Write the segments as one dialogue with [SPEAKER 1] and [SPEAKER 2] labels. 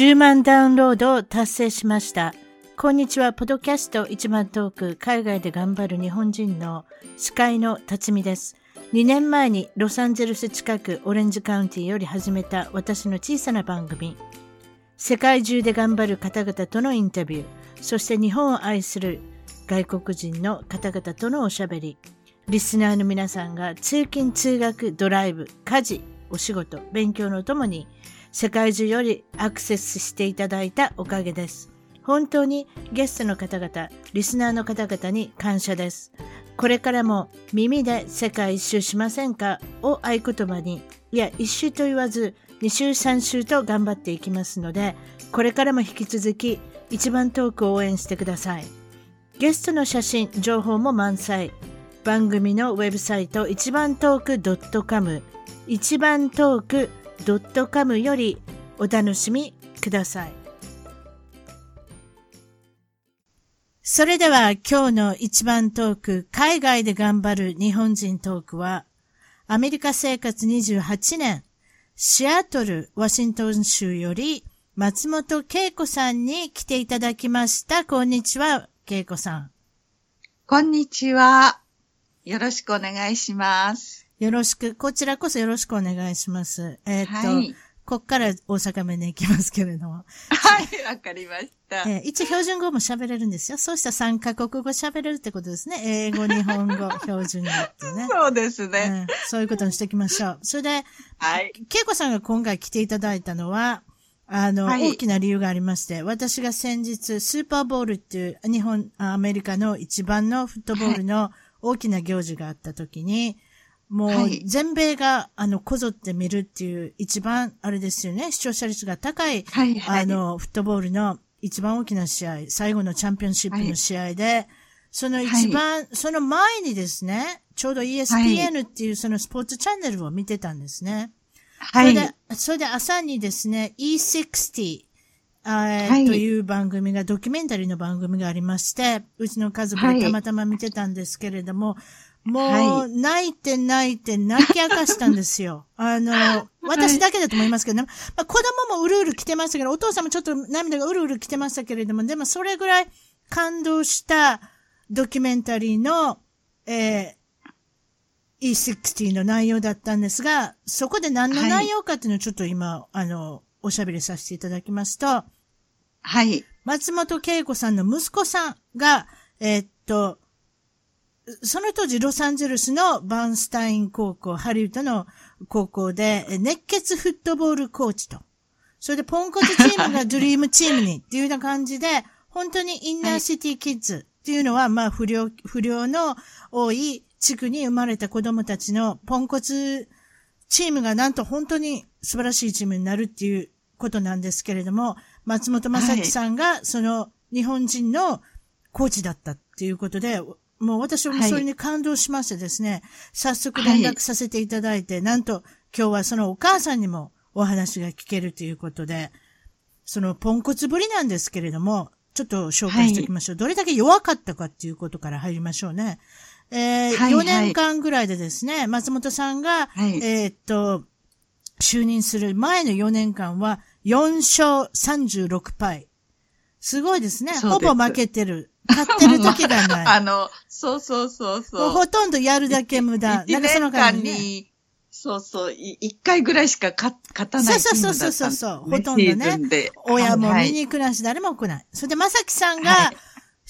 [SPEAKER 1] 10万ダウンロードを達成しました。こんにちは、ポドキャスト1万トーク、海外で頑張る日本人の司会の辰巳です。2年前にロサンゼルス近くオレンジカウンティより始めた私の小さな番組。世界中で頑張る方々とのインタビュー、そして日本を愛する外国人の方々とのおしゃべり。リスナーの皆さんが通勤通学、ドライブ、家事、お仕事、勉強のともに世界中よりアクセスしていただいたおかげです。本当にゲストの方々、リスナーの方々に感謝です。これからも耳で世界一周しませんか？を合言葉に、いや、一周と言わず、二週三週と頑張っていきますので、これからも引き続き一番トークを応援してください。ゲストの写真、情報も満載。番組のウェブサイト一番トーク .com 一番トーク .com よりお楽しみください。それでは今日の一番トーク、海外で頑張る日本人トークは、アメリカ生活28年、シアトル、ワシントン州より松本恵子さんに来ていただきました。こんにちは。恵子さん。
[SPEAKER 2] こんにちは。よろしくお願いします。
[SPEAKER 1] よろしく、こちらこそよろしくお願いします。えー、っと、はい、こっから大阪弁で行きますけれども。
[SPEAKER 2] はい、わかりました。
[SPEAKER 1] えー、一標準語も喋れるんですよ。そうした3カ国語喋れるってことですね。英語、日本語、標準語ってね。
[SPEAKER 2] そうですね、
[SPEAKER 1] うん、そういうことにしておきましょう。それで、はい。恵子さんが今回来ていただいたのは、あの、はい、大きな理由がありまして、私が先日、スーパーボールっていう日本、アメリカの一番のフットボールの大きな行事があった時に、もう、全米が、あの、こぞって見るっていう一番、あれですよね、視聴者率が高い、はいはい、あの、フットボールの一番大きな試合、最後のチャンピオンシップの試合で、はい、その一番、はい、その前にですね、ちょうど ESPN っていうそのスポーツチャンネルを見てたんですね。はい。それで、それで朝にですね、E60、はい、という番組が、ドキュメンタリーの番組がありまして、うちの家族でたまたま見てたんですけれども、はい、もう、泣いて泣いて泣き明かしたんですよ。あの、私だけだと思いますけどね。まあ、子供もうるうる来てましたけど、お父さんもちょっと涙がうるうる来てましたけれども、でもそれぐらい感動したドキュメンタリーの、えー、E60 の内容だったんですが、そこで何の内容かっていうのをちょっと今、はい、あの、おしゃべりさせていただきますと、
[SPEAKER 2] はい。
[SPEAKER 1] 松本恵子さんの息子さんが、えー、っと、その当時ロサンゼルスのバンスタイン高校、ハリウッドの高校で熱血フットボールコーチと。それでポンコツチームが ドリームチームにっていうような感じで、本当にインナーシティキッズっていうのは、まあ不良、不良の多い地区に生まれた子供たちのポンコツチームがなんと本当に素晴らしいチームになるっていうことなんですけれども、松本正樹さんがその日本人のコーチだったっていうことで、もう私もそれに感動しましてですね、はい、早速連絡させていただいて、はい、なんと今日はそのお母さんにもお話が聞けるということで、そのポンコツぶりなんですけれども、ちょっと紹介しておきましょう。はい、どれだけ弱かったかっていうことから入りましょうね。えー、はいはい、4年間ぐらいでですね、松本さんが、はい、えー、っと、就任する前の4年間は4勝36敗。すごいですね。すほぼ負けてる。勝ってる時がない。
[SPEAKER 2] あの、そうそうそうそう。もう
[SPEAKER 1] ほとんどやるだけ無駄。
[SPEAKER 2] なんかその間に、ね、そうそう、一回ぐらいしか勝たない
[SPEAKER 1] そうそうそうそうそう。ほとんどね。親も見に行くなし、誰も来ない。それで、まさきさんが、はい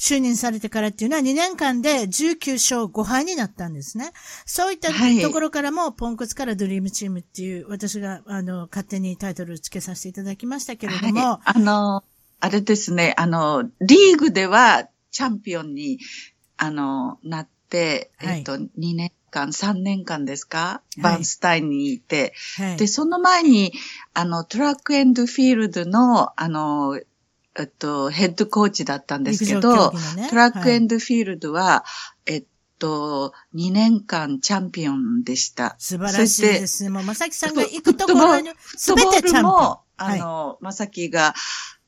[SPEAKER 1] 就任されてからっていうのは2年間で19勝5敗になったんですね。そういったところからも、ポンコツからドリームチームっていう、私が、あの、勝手にタイトル付けさせていただきましたけれども。はい、
[SPEAKER 2] あの、あれですね、あの、リーグではチャンピオンに、あの、なって、はい、えっと、2年間、3年間ですか、バンスタインにいて、はい、で、その前に、あの、トラックエンドフィールドの、あの、えっと、ヘッドコーチだったんですけど、ね、トラックエンドフィールドは、はい、えっと、2年間チャンピオンでした。
[SPEAKER 1] 素晴らしいです。ね。もう、まさきさんが行くところに、すべてチャンピオン。も、
[SPEAKER 2] あの、まさきが、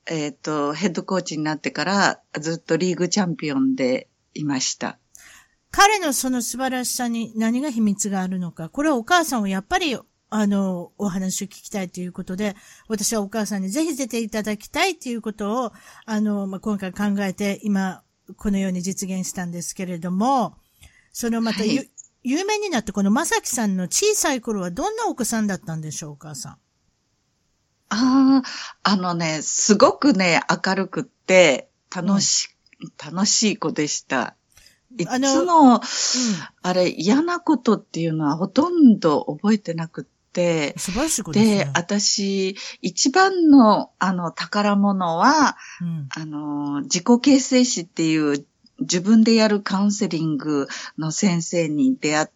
[SPEAKER 2] えっと、ヘッドコーチになってから、ずっとリーグチャンピオンでいました。
[SPEAKER 1] 彼のその素晴らしさに何が秘密があるのか。これはお母さんをやっぱり、あの、お話を聞きたいということで、私はお母さんにぜひ出ていただきたいということを、あの、まあ、今回考えて、今、このように実現したんですけれども、そのまた、はい、有名になったこのまさきさんの小さい頃はどんなお子さんだったんでしょう、お母さん？
[SPEAKER 2] ああ、あのね、すごくね、明るくって、楽し、うん、楽しい子でした。いつも、うん、あれ、嫌なことっていうのはほとんど覚えてなくって、
[SPEAKER 1] 素晴らしいことです
[SPEAKER 2] ね。で、私、一番の、あの、宝物は、うん、あの、自己形成史っていう自分でやるカウンセリングの先生に出会って、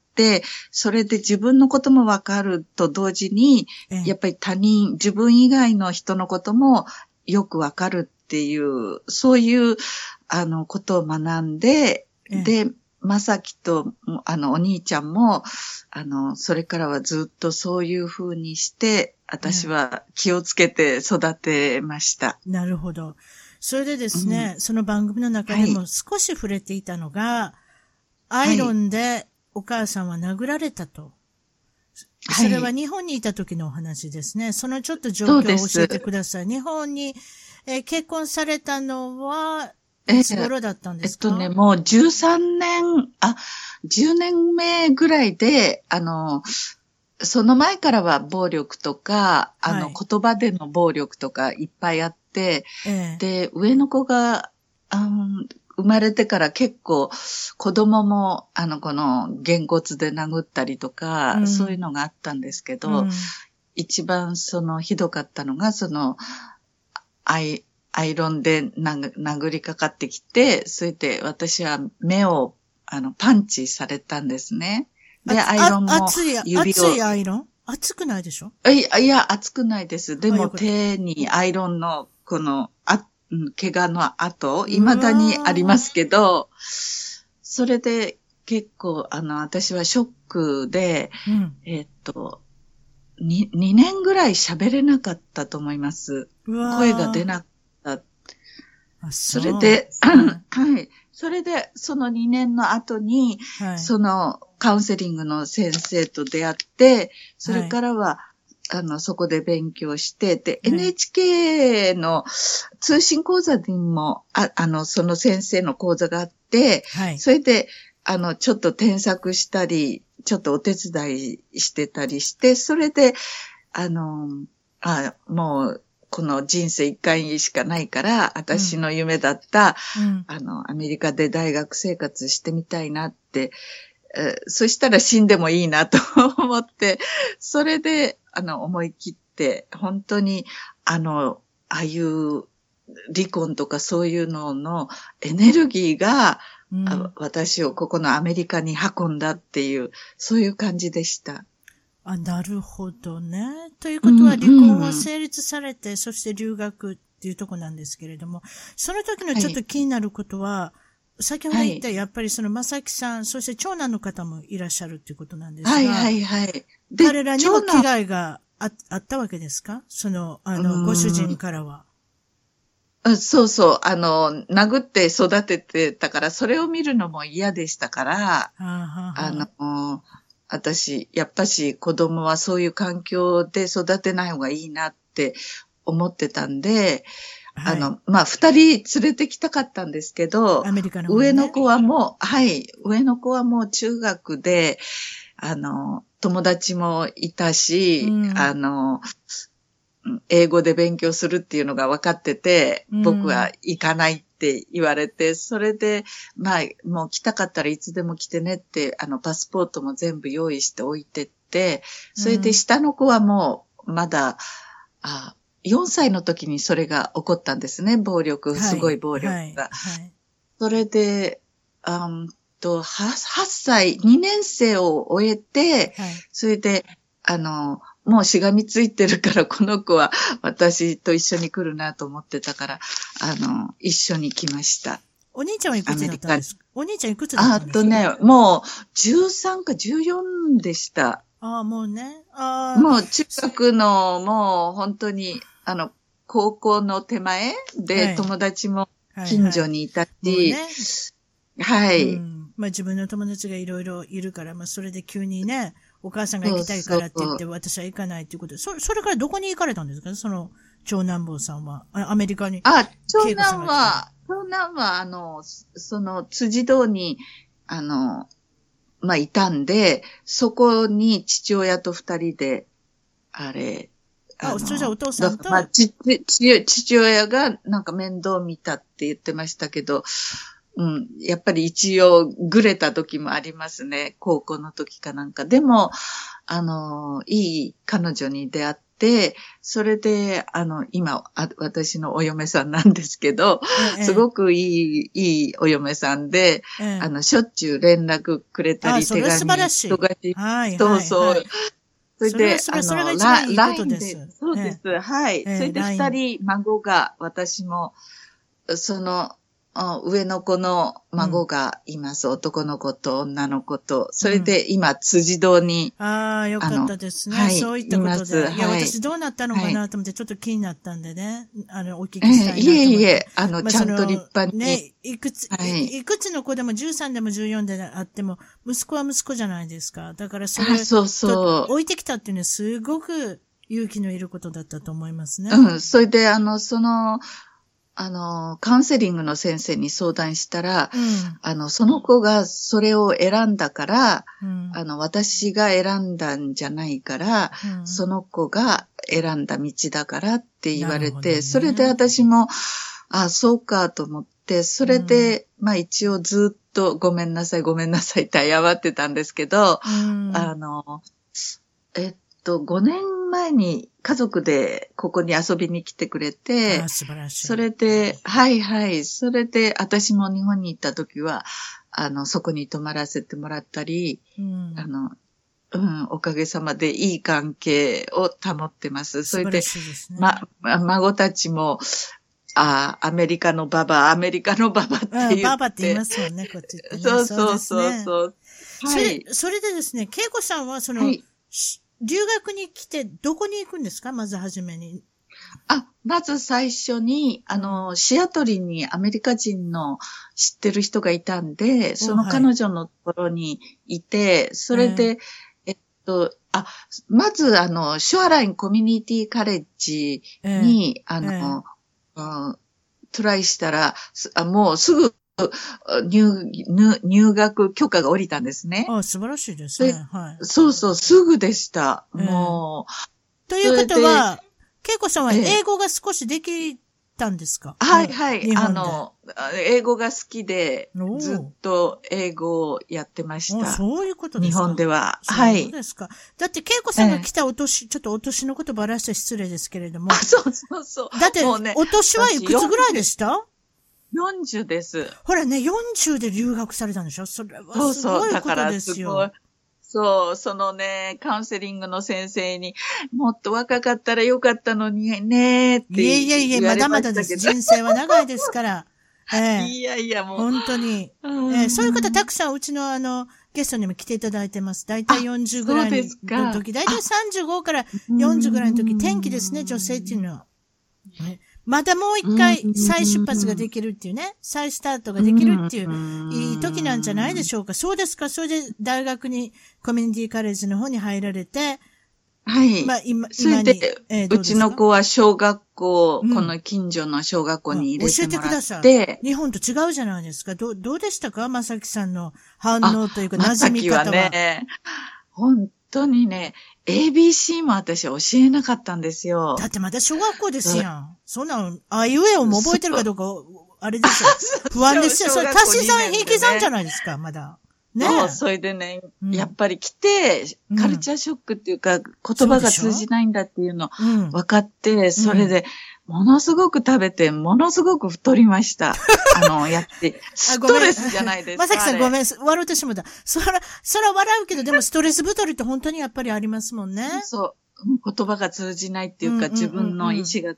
[SPEAKER 2] それで自分のこともわかると同時に、やっぱり他人、自分以外の人のこともよくわかるっていう、そういう、あの、ことを学んで、で、まさきと、あの、お兄ちゃんも、あの、それからはずっとそういうふうにして、私は気をつけて育てました。
[SPEAKER 1] なるほど。それでですね、うん、その番組の中でも少し触れていたのが、はい、アイロンでお母さんは殴られたと。はい、それは日本にいた時のお話ですね。そのちょっと状況を教えてください。日本に、えー、結婚されたのは、いつ頃だったんですか、
[SPEAKER 2] えー、えっとね、もう13年、あ、10年目ぐらいで、あの、その前からは暴力とか、あの、言葉での暴力とかいっぱいあって、ええ、で、上の子が、うん、生まれてから結構子供も、あの、この、げんこつで殴ったりとか、うん、そういうのがあったんですけど、うん、一番そのひどかったのが、その、アイ、アイロンで殴りかかってきて、それで私は目を、あの、パンチされたんですね。で、アイロンも
[SPEAKER 1] 熱い、熱いアイロン？熱くないでしょ？
[SPEAKER 2] いや、いや、熱くないです。でも手にアイロンの、この、あ、怪我の跡、未だにありますけど、それで結構、あの、私はショックで、うん、えっと、2、2年ぐらい喋れなかったと思います。声が出なかった。それで、はい。それで、その2年の後に、はい、そのカウンセリングの先生と出会って、それからは、はい、あの、そこで勉強して、で、NHK の通信講座にも、ああの、その先生の講座があって、はい、それで、あの、ちょっと添削したり、ちょっとお手伝いしてたりして、それで、あの、あもう、この人生一回しかないから、私の夢だった、うん、あの、アメリカで大学生活してみたいなって、えそしたら死んでもいいなと 思って、それで、あの、思い切って、本当に、あの、ああいう離婚とかそういうののエネルギーが、うん、私をここのアメリカに運んだっていう、そういう感じでした。
[SPEAKER 1] あ、なるほどね。ということは離婚は成立されて、うんうん、そして留学っていうとこなんですけれども、その時のちょっと気になることは、はい、先ほど言ったやっぱりそのまさきさん、そして長男の方もいらっしゃるっていうことなんですが、
[SPEAKER 2] はいはいはい。
[SPEAKER 1] 彼らにも危害がああったわけですか？その、あの、ご主人からは。
[SPEAKER 2] そうそう、あの、殴って育ててたから、それを見るのも嫌でしたから、はあはあ、あの、私、やっぱし子供はそういう環境で育てない方がいいなって思ってたんで、はい、あの、まあ、二人連れてきたかったんですけど、
[SPEAKER 1] アメリカの、
[SPEAKER 2] ね、上の子はもう、はい、上の子はもう中学で、あの、友達もいたし、うん、あの、英語で勉強するっていうのが分かってて、僕は行かないって言われて、それで、まあ、もう来たかったらいつでも来てねって、あの、パスポートも全部用意しておいてって、それで下の子はもう、まだ、あ4歳の時にそれが起こったんですね、暴力、すごい暴力が。はいはいはい、それで、あと 8, 8歳、2年生を終えて、それで、あの、もうしがみついてるから、この子は私と一緒に来るなと思ってたから、あの、一緒に来ました。
[SPEAKER 1] お兄ちゃんはいくつだったんですか？お兄ちゃんいくつだったんですか？
[SPEAKER 2] あとね、もう13か14でした。
[SPEAKER 1] ああ、もうね。あ
[SPEAKER 2] あ。もう中学の、もう本当に、あの、高校の手前で友達も近所にいたし、はい。
[SPEAKER 1] まあ自分の友達がいろいろいるから、まあそれで急にね、お母さんが行きたいからって言って、私は行かないっていうことで、そ、それからどこに行かれたんですか？その、長男坊さんは。アメリカに。
[SPEAKER 2] あ、長男は、長男は、あの、その、辻堂に、あの、まあ、いたんで、そこに父親と二人で、あれ、
[SPEAKER 1] あ、それじゃお父さんと、
[SPEAKER 2] まあ、父父親がなんか面倒見たって言ってましたけど、うん、やっぱり一応ぐれた時もありますね。高校の時かなんか。でも、あの、いい彼女に出会って、それで、あの、今、私のお嫁さんなんですけど、ええ、すごくいい、いいお嫁さんで、え、あの、しょっちゅう連絡くれたり、手紙
[SPEAKER 1] とか、
[SPEAKER 2] はい、そうそう。はいそれで、
[SPEAKER 1] それそれが一番いいことです。
[SPEAKER 2] そうです。はい。それで二人孫が、私も、その、上の子の孫がいます。うん、男の子と女の子と。それで今、辻堂に。
[SPEAKER 1] ああ、よかったですね。はい、そういったことで。いや、はい、私どうなったのかなと思って、ちょっと気になったんでね。あの、お聞きしたいなとい
[SPEAKER 2] えいえ、あの、まあ、ちゃんと立派に。ね、
[SPEAKER 1] いくつ、はい、いくつの子でも13でも14であっても、息子は息子じゃないですか。だからそれ、
[SPEAKER 2] そうそう。
[SPEAKER 1] 置いてきたっていうのはすごく勇気のいることだったと思いますね。
[SPEAKER 2] うん、それで、あの、その、あの、カウンセリングの先生に相談したら、うん、あの、その子がそれを選んだから、うん、あの、私が選んだんじゃないから、うん、その子が選んだ道だからって言われて、ね、それで私も、あ、そうかと思って、それで、まあ一応ずっとごめんなさい、ごめんなさいって謝ってたんですけど、あの、えっと、5年前に家族でここに遊びに来てくれて、
[SPEAKER 1] 素晴らしい。
[SPEAKER 2] それで、はいはい、それで私も日本に行った時は、あの、そこに泊まらせてもらったり、うん、あの、うん、おかげさまでいい関係を保ってます。それで、でね、ま、孫たちも、あアメリカのババア、アメリカのババって言って。うん、
[SPEAKER 1] ババって言いますよね、こっちって、ね、
[SPEAKER 2] そうそうそうそう。
[SPEAKER 1] はい、それ、それでですね、恵子さんはその、はい留学に来て、どこに行くんですか？まずはじめに。
[SPEAKER 2] あ、まず最初に、あの、シアトルにアメリカ人の知ってる人がいたんで、その彼女のところにいて、それで、えっと、あ、まず、あの、シュアラインコミュニティカレッジに、あの、トライしたら、もうすぐ入、入学許可が下りたんですね。
[SPEAKER 1] あ素晴らしいですね。はい。
[SPEAKER 2] そうそう、すぐでした。も
[SPEAKER 1] う。ということは、恵子さんは英語が少しできたんですか、
[SPEAKER 2] はいはい。あの、英語が好きで、ずっと英語をやってました。
[SPEAKER 1] そういうことです
[SPEAKER 2] か？日本では。はい。
[SPEAKER 1] そうですか？だって、恵子さんが来たお年、ちょっとお年のことばらして失礼ですけれども。
[SPEAKER 2] あ、そうそうそう。
[SPEAKER 1] だって、ね、お年はいくつぐらいでした？
[SPEAKER 2] 40です。
[SPEAKER 1] ほらね、40で留学されたんでしょ？それはすごいことですよ。そうそう
[SPEAKER 2] そう、そのね、カウンセリングの先生に、もっと若かったらよかったのにね、ってい
[SPEAKER 1] やいやいや、まだまだです。人生は長いですから。
[SPEAKER 2] ええ、いやいや、もう。
[SPEAKER 1] 本当に。えー、そういう方たくさんうちのあの、ゲストにも来ていただいてます。だいたい40ぐらいの時、だいたい35から40ぐらいの時、天気ですね、女性っていうのは。ね、まだもう一回再出発ができるっていうね、再スタートができるっていう、いい時なんじゃないでしょうか。そうですか？それで大学に、コミュニティカレッジの方に入られて、
[SPEAKER 2] はい。まあ、今、それで、えー、うちの子は小学校、うん、この近所の小学校に入れて教えてください。
[SPEAKER 1] 日本と違うじゃないですか？どう、どうでしたか？まさきさんの反応というか、馴染み方は。まさきはね、
[SPEAKER 2] 本当にね、ABC も私教えなかったんですよ。
[SPEAKER 1] だってまだ小学校ですやん。そんなん、あいうえをも覚えてるかどうか、あれですよ。不安ですよ。それ足し算、引き算じゃないですか、まだ。
[SPEAKER 2] ねそう、それでね、うん、やっぱり来て、カルチャーショックっていうか、うん、言葉が通じないんだっていうの分かって、それで、ものすごく食べて、ものすごく太りました。あの、やって。ストレスじゃないですか。
[SPEAKER 1] まさきさんごめん、笑うてしまった。そら、そら笑うけど、でもストレス太りって本当にやっぱりありますもんね。
[SPEAKER 2] そう。言葉が通じないっていうか、自分の意志が。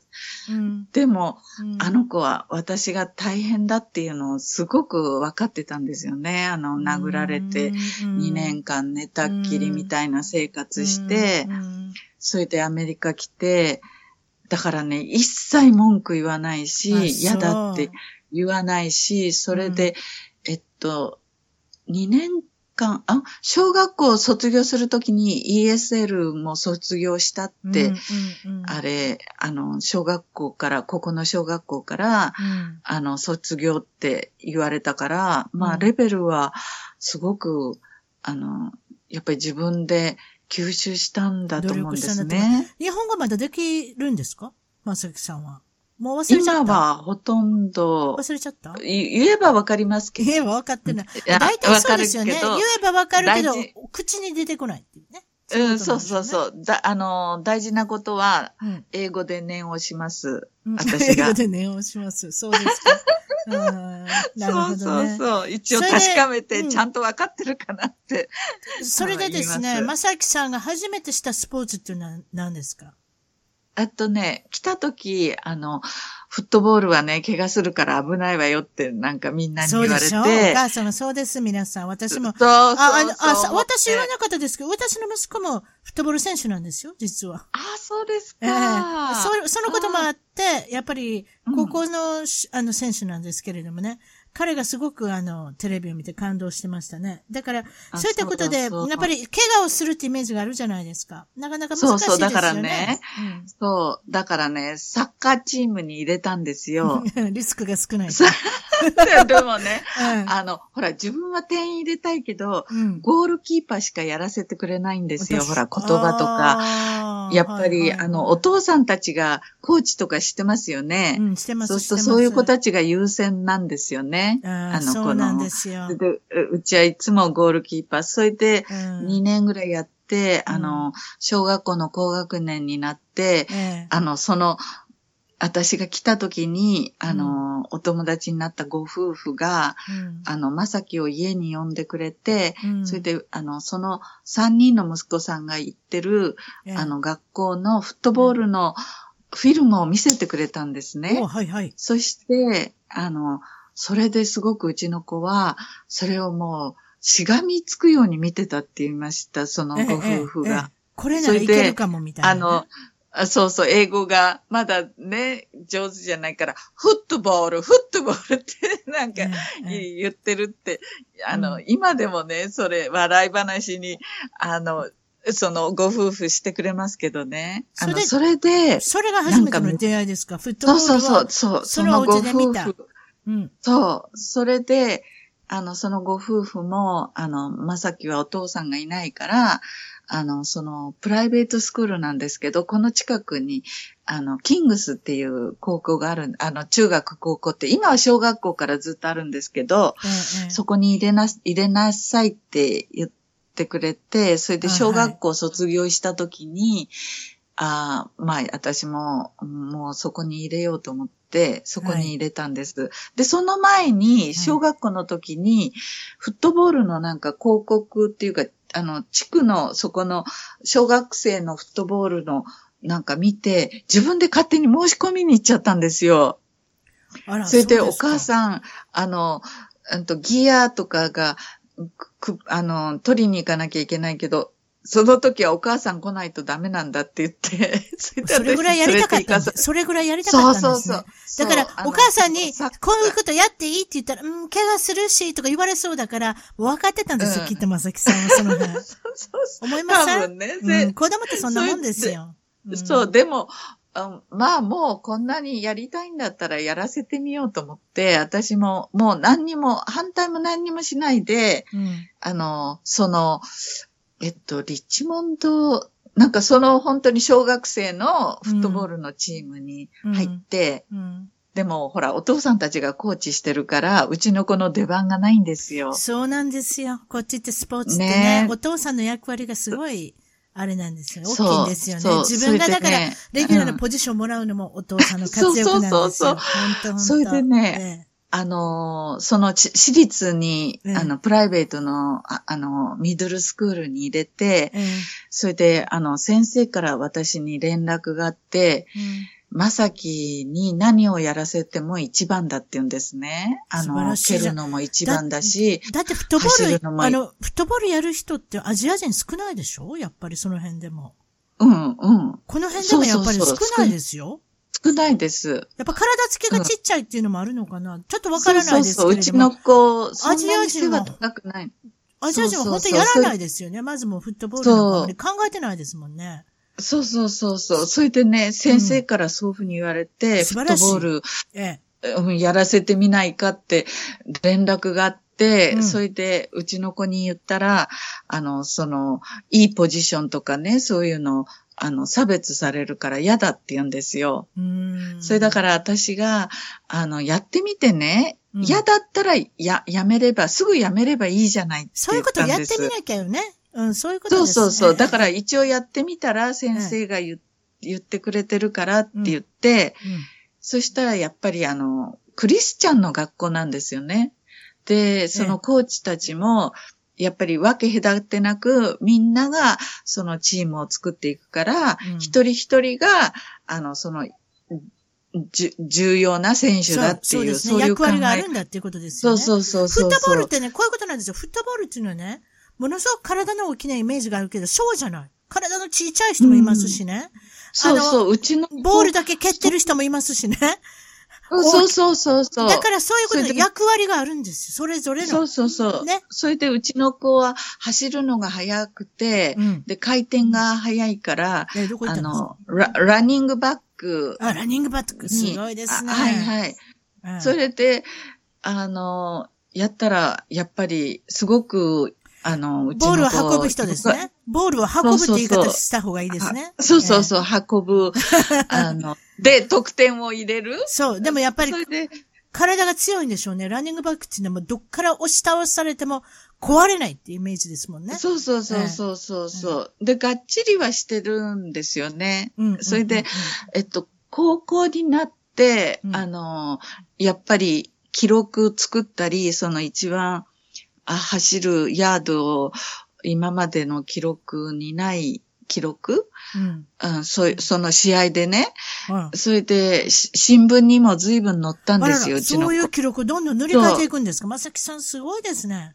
[SPEAKER 2] うん、でも、うん、あの子は私が大変だっていうのをすごく分かってたんですよね。あの、殴られて2年間寝たっきりみたいな生活して、それでアメリカ来て、だからね、一切文句言わないし、嫌だって言わないし、それで、うん、えっと、2年間、あ、小学校卒業するときに ESL も卒業したって、うんうんうん、あれ、あの、小学校から、ここの小学校から、うん、あの、卒業って言われたから、まあ、レベルはすごく、あの、やっぱり自分で吸収したんだと思うんですね。
[SPEAKER 1] 日本語まだできるんですか？まさきさんは。もう忘れちゃった。
[SPEAKER 2] 今はほとんど。
[SPEAKER 1] 忘れちゃった？
[SPEAKER 2] 言えばわかりますけど。
[SPEAKER 1] 言えばわかってない。大体そうですよね。言えばわかるけど、口に出てこないっていうね。
[SPEAKER 2] うん、そうそうそう。だ、あの、大事なことは、英語で念をします。
[SPEAKER 1] うん、私が。英語で念をします。そうですか。
[SPEAKER 2] そうそうそう。一応確かめて、ちゃんと分かってるかなって。
[SPEAKER 1] それでですね、まさきさんが初めてしたスポーツっていうのは何ですか？
[SPEAKER 2] えっとね、来た時、あの、フットボールはね、怪我するから危ないわよってなんかみんなに言われて。そうでしょ？お
[SPEAKER 1] 母様そうです、皆さん。私も。そうそうああ私言わなかったですけど、私の息子もフットボール選手なんですよ、実は。
[SPEAKER 2] あそうですか、えー、
[SPEAKER 1] そ。そのこともあって、やっぱり、高校の、うん、あの選手なんですけれどもね。彼がすごくあの、テレビを見て感動してましたね。だから、そういったことで、やっぱり怪我をするってイメージがあるじゃないですか。なかなか難しいですよね。そうそう、
[SPEAKER 2] だからね、うん、そう、だからね、サッカーチームに入れたんですよ。
[SPEAKER 1] リスクが少ない。
[SPEAKER 2] でもね、うん、あの、ほら、自分は点入れたいけど、うん、ゴールキーパーしかやらせてくれないんですよ。ほら、言葉とか。やっぱり、はいはい、あの、お父さんたちがコーチとかしてますよね。
[SPEAKER 1] うん、してます。
[SPEAKER 2] そうすると、そういう子たちが優先なんですよね。
[SPEAKER 1] あの、この。で
[SPEAKER 2] うちはいつもゴールキーパー。それで、2年ぐらいやって、あの、小学校の高学年になって、あの、その、私が来た時に、あの、うん、お友達になったご夫婦が、うん、あの、まさきを家に呼んでくれて、うん、それで、あの、その3人の息子さんが行ってる、あの、学校のフットボールのフィルムを見せてくれたんですね。
[SPEAKER 1] はいはい。
[SPEAKER 2] そして、あの、それですごくうちの子は、それをもう、しがみつくように見てたって言いました、そのご夫婦が。
[SPEAKER 1] これならいけるかもみたいな、ね、あの、
[SPEAKER 2] そうそう、英語がまだね、上手じゃないから、フットボール、フットボールってなんか言ってるって、あの、うん、今でもね、それ笑い話に、あの、そのご夫婦してくれますけどね。あの、それで、
[SPEAKER 1] それが初めての出会いですか？フットボールそうそうそう、そのご夫婦。
[SPEAKER 2] うん、そう、それで、あの、そのご夫婦も、あの、まさきはお父さんがいないから、あの、その、プライベートスクールなんですけど、この近くに、あの、キングスっていう高校がある、あの、中学高校って、今は小学校からずっとあるんですけど、うんうん、そこに入れな、入れなさいって言ってくれて、それで小学校卒業した時に、はい、ああ、まあ、私も、もうそこに入れようと思って、そこに入れたんです。はい、で、その前に、小学校の時に、フットボールのなんか広告っていうか、あの、地区のそこの小学生のフットボールのなんか見て、自分で勝手に申し込みに行っちゃったんですよ。あらそれでお母さん、あの、あとギアとかが、く、あの、取りに行かなきゃいけないけど、その時はお母さん来ないとダメなんだって言って、
[SPEAKER 1] それぐらいやりたかったそれぐらいやりたかったんですね。そうそうそう。だから、お母さんに、こういうことやっていいって言ったら、うん、怪我するし、とか言われそうだから、分かってたんですよ、うん、きっとまさきさんは、その辺。そうそうそう。思いません多分ね、うん、子供ってそんなもんですよ。
[SPEAKER 2] そう、でも、まあもうこんなにやりたいんだったらやらせてみようと思って、私ももう何にも、反対も何にもしないで、うん、あの、その、えっと、リッチモンド、なんかその本当に小学生のフットボールのチームに入って、うんうん、でもほら、お父さんたちがコーチしてるから、うちの子の出番がないんですよ。
[SPEAKER 1] そうなんですよ。こっちってスポーツってね、ねお父さんの役割がすごい、あれなんですよね。大きいんですよね。自分がだから、レギュラーのポジションもらうのもお父さんの活躍なんですよ。そうそうそう。本当本当
[SPEAKER 2] それでね、あの、その私立に、あの、プライベートの、あの、ミドルスクールに入れて、それで、あの、先生から私に連絡があって、まさきに何をやらせても一番だって言うんですね。あの、蹴るのも一番だし。
[SPEAKER 1] だってフットボール、あの、フットボールやる人ってアジア人少ないでしょ？やっぱりその辺でも。
[SPEAKER 2] うんうん。
[SPEAKER 1] この辺でもやっぱり少ないですよ。
[SPEAKER 2] 少ないです。
[SPEAKER 1] やっぱ体つきがちっちゃいっていうのもあるのかな、うん、ちょっとわからないですけれども。そうそう
[SPEAKER 2] うちの子、アジア人は高くない。
[SPEAKER 1] アジア人は本当にやらないですよね。まずもうフットボールなんか考えてないですもんね。
[SPEAKER 2] そうそうそうそう。それでね、先生からそういうふうに言われて、うん、フットボール、ええ、やらせてみないかって連絡があって、うん、それでうちの子に言ったら、あの、その、いいポジションとかね、そういうのあの、差別されるから嫌だって言うんですよ。それだから私が、あの、やってみてね、嫌、うん、だったらや、やめれば、すぐやめればいいじゃないって
[SPEAKER 1] そういうことやってみなきゃよね。うん、そういうことです
[SPEAKER 2] ね。そうそうそう。だから一応やってみたら先生が言,、言ってくれてるからって言って、うんうん、そしたらやっぱりあの、クリスチャンの学校なんですよね。で、そのコーチたちも、やっぱり分け隔てなく、みんながそのチームを作っていくから、うん、一人一人が、あの、その、じ重要な選手だっていう、そうですね。
[SPEAKER 1] 役割があるんだっていうことですよね。
[SPEAKER 2] そうそうそう
[SPEAKER 1] フットボールってね、こういうことなんですよ。フットボールっていうのはね、ものすごく体の大きなイメージがあるけど、そうじゃない。体の小さい人もいますしね。うん、
[SPEAKER 2] そうそう、うちの。
[SPEAKER 1] ボールだけ蹴ってる人もいますしね。
[SPEAKER 2] そうそうそうそう。
[SPEAKER 1] だからそういうことで役割があるんですよ。それぞれの。
[SPEAKER 2] そうそうそう。ね。それでうちの子は走るのが速くて、うん、で、回転が速いから、あのラ、ランニングバック。
[SPEAKER 1] あ、ランニングバック、すごいですね。
[SPEAKER 2] はいはい。うん、それで、あの、やったら、やっぱり、すごくあの、
[SPEAKER 1] うちのボールを運ぶ人ですね。ボールを運ぶって言い方した方がいいですね。
[SPEAKER 2] そうそうそう、運ぶ。あの、で、得点を入れる
[SPEAKER 1] そう、でもやっぱり、体が強いんでしょうね。ランニングバックっていうのはもどっから押し倒されても壊れないっていうイメージですもんね。
[SPEAKER 2] そうそうそうそうそうそう、で、がっちりはしてるんですよね。うん、それで、えっと、高校になって、うん、あの、やっぱり記録作ったり、その一番、あ走るヤードを今までの記録にない記録、うん。うん、そその試合でね、うん、それで新聞にも随分載ったんですよ、う
[SPEAKER 1] ちのそういう記録どんどん塗り替えていくんですか？まさきさんすごいですね。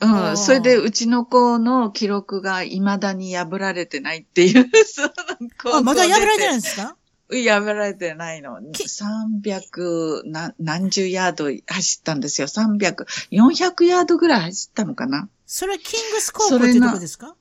[SPEAKER 2] うん、それでうちの子の記録が未だに破られてないっていう、その
[SPEAKER 1] あ、まだ破られてないんですか？
[SPEAKER 2] 破られてないの。300何、何十ヤード走ったんですよ。300、400ヤードぐらい走ったのかな。
[SPEAKER 1] それはキングスコープってとこですか？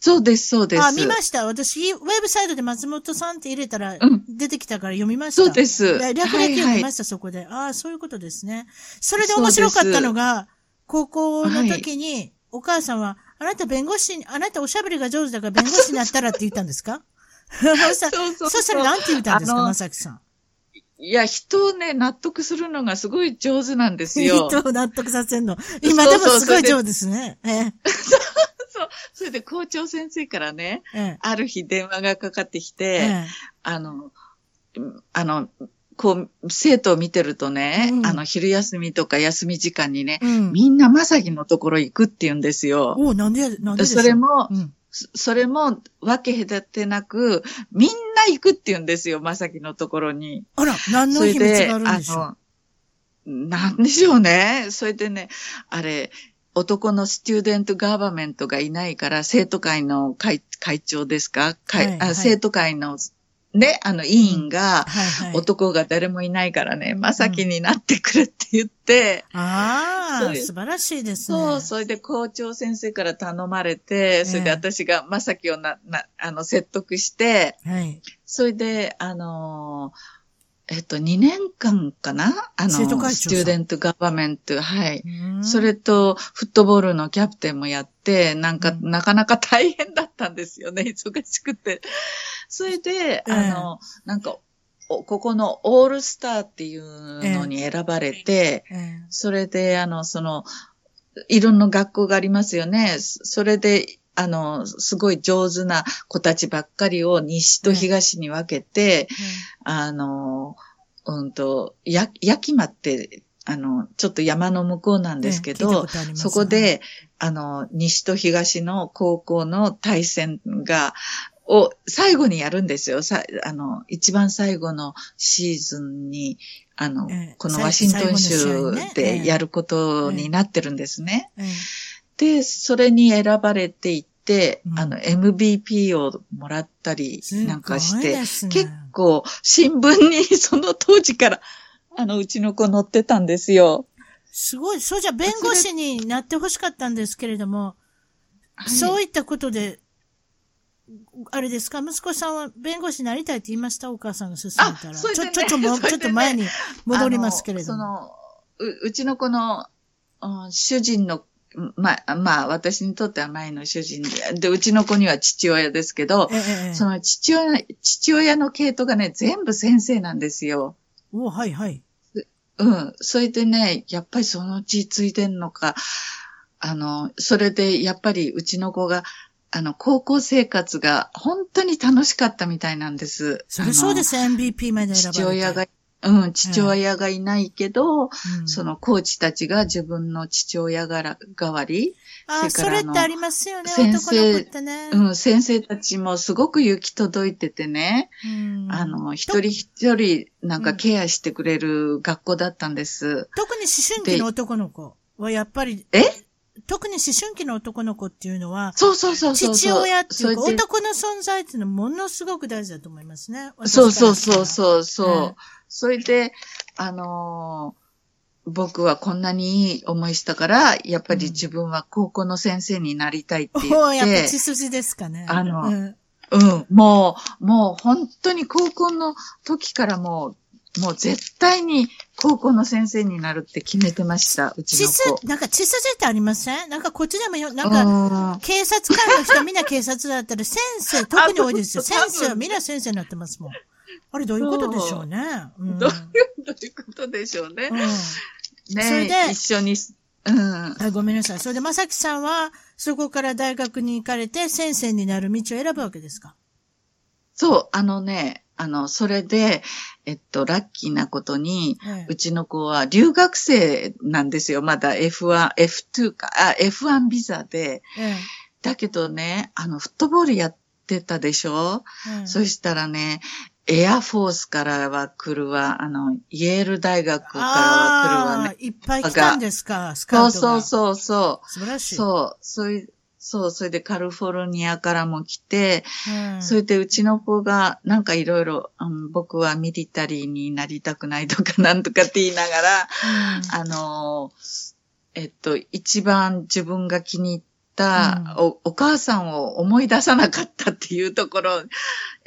[SPEAKER 2] そうです、そうです。あ、
[SPEAKER 1] 見ました。私、ウェブサイトで松本さんって入れたら、出てきたから読みました。
[SPEAKER 2] そうです。
[SPEAKER 1] 略歴読みました、はいはい、そこで。ああ、そういうことですね。それで面白かったのが、高校の時に、お母さんは、あなた弁護士に、あなたおしゃべりが上手だから弁護士になったらって言ったんですか？そうそうそしたら何て言ったんですか、まさきさん。
[SPEAKER 2] いや、人をね、納得するのがすごい上手なんですよ。
[SPEAKER 1] 人を納得させるの。今でもすごい上手ですね。
[SPEAKER 2] そうそう。それで校長先生からね、ええ、ある日電話がかかってきて、え、あの、あの、こう、生徒を見てるとね、うん、あの、昼休みとか休み時間にね、うん、みんなまさきのところ行くって言うんですよ。
[SPEAKER 1] おなんで、なんで
[SPEAKER 2] それも、うんそれも分け隔てなく、みんな行くって言うんですよ、まさきのところに。
[SPEAKER 1] あら、何の秘密があるんでしょう？
[SPEAKER 2] なんでしょうね。それでね、あれ、男のスチューデントガーバメントがいないから、生徒会の会会長ですか、はいはい、あ生徒会のね、あの、委員が、男が誰もいないからね、まさきになってくるって言って、
[SPEAKER 1] ああ、素晴らしいですね。
[SPEAKER 2] そう、それで校長先生から頼まれて、それで私がまさきをな、な、あの、説得して、はい、それで、あのーえっと、2年間かな？あの、スチューデントガバメント、はい。それと、フットボールのキャプテンもやって、なんか、なかなか大変だったんですよね、忙しくて。それで、あの、なんか、ここのオールスターっていうのに選ばれて、それで、あの、その、いろんな学校がありますよね。それで、あの、すごい上手な子たちばっかりを西と東に分けて、うん、あの、うんと、や、焼きまって、あの、ちょっと山の向こうなんですけど、ね、そこで、あの、西と東の高校の対戦が、を最後にやるんですよ。さあの、一番最後のシーズンに、あの、えー、このワシントン州でやることになってるんですね。えで、それに選ばれていて、うん、あの、MVP をもらったりなんかして、ね、結構新聞に その当時から、あの、うちの子載ってたんですよ。
[SPEAKER 1] すごい。そうじゃ弁護士になってほしかったんですけれども、はい、そういったことで、あれですか？息子さんは弁護士になりたいって言いました？お母さんが勧めたら。ね、ちょ、ちょっとも、ね、ちょっと前に戻りますけれども。その、
[SPEAKER 2] う、うちの子の、主人のまあ、まあ、私にとっては前の主人で、で、うちの子には父親ですけど、ええ、その父親、父親の系統がね、全部先生なんですよ。
[SPEAKER 1] おはいはい。
[SPEAKER 2] うん。それでね、やっぱりそのうちついてんのか、あの、それでやっぱりうちの子が、あの、高校生活が本当に楽しかったみたいなんです。
[SPEAKER 1] それそうです、MVP まで選ばれて。父
[SPEAKER 2] 親がうん、父親がいないけど、うん、そのコーチたちが自分の父親が代わり、
[SPEAKER 1] あそれってありますよね、先生、ね、
[SPEAKER 2] うん、先生たちもすごく行き届いててね、うん、あの、一人一人なんかケアしてくれる学校だったんです。
[SPEAKER 1] 特に思春期の男の子はやっぱり、
[SPEAKER 2] え？
[SPEAKER 1] 特に思春期の男の子っていうのは、
[SPEAKER 2] そうそうそうそう
[SPEAKER 1] 父親っていうか、男の存在っていうのはものすごく大事だと思いますね。
[SPEAKER 2] そうそうそうそうそう。ねそれで、あのー、僕はこんなにいい思いしたから、やっぱり自分は高校の先生になりたいって言って。
[SPEAKER 1] うん、やっぱ血筋ですかね。
[SPEAKER 2] あの、うん、うん、もう、もう本当に高校の時からもう、もう絶対に高校の先生になるって決めてました、うちの子。
[SPEAKER 1] なんか血筋ってありません？なんかこっちでもよ、なんか、警察官の人みんな警察だったら先生特に多いですよ。先生はみんな先生になってますもん。あれどういうことでしょうね？
[SPEAKER 2] うん、どういうことでしょうね。うん、ねそれで、一緒に、
[SPEAKER 1] うん。あごめんなさい。それで、まさきさんは、そこから大学に行かれて、先生になる道を選ぶわけですか？
[SPEAKER 2] そう、あのね、あの、それで、えっと、ラッキーなことに、ええ、うちの子は留学生なんですよ。まだ F1、F2 か、あ、F1 ビザで。え、だけどね、あの、フットボールやってたでしょ、うん、そしたらね、エアフォースからは来るわ、あの、イェール大学からは来るわね。
[SPEAKER 1] いっぱい来たんですか、スカウト
[SPEAKER 2] そうそうそう
[SPEAKER 1] 素晴らしい。
[SPEAKER 2] そう、そういう、そう、それでカリフォルニアからも来て、うん、それでうちの子がなんかいろいろ、僕はミリタリーになりたくないとかなんとかって言いながら、うん、あの、えっと、一番自分が気に入った、お、お母さんを思い出さなかったっていうところを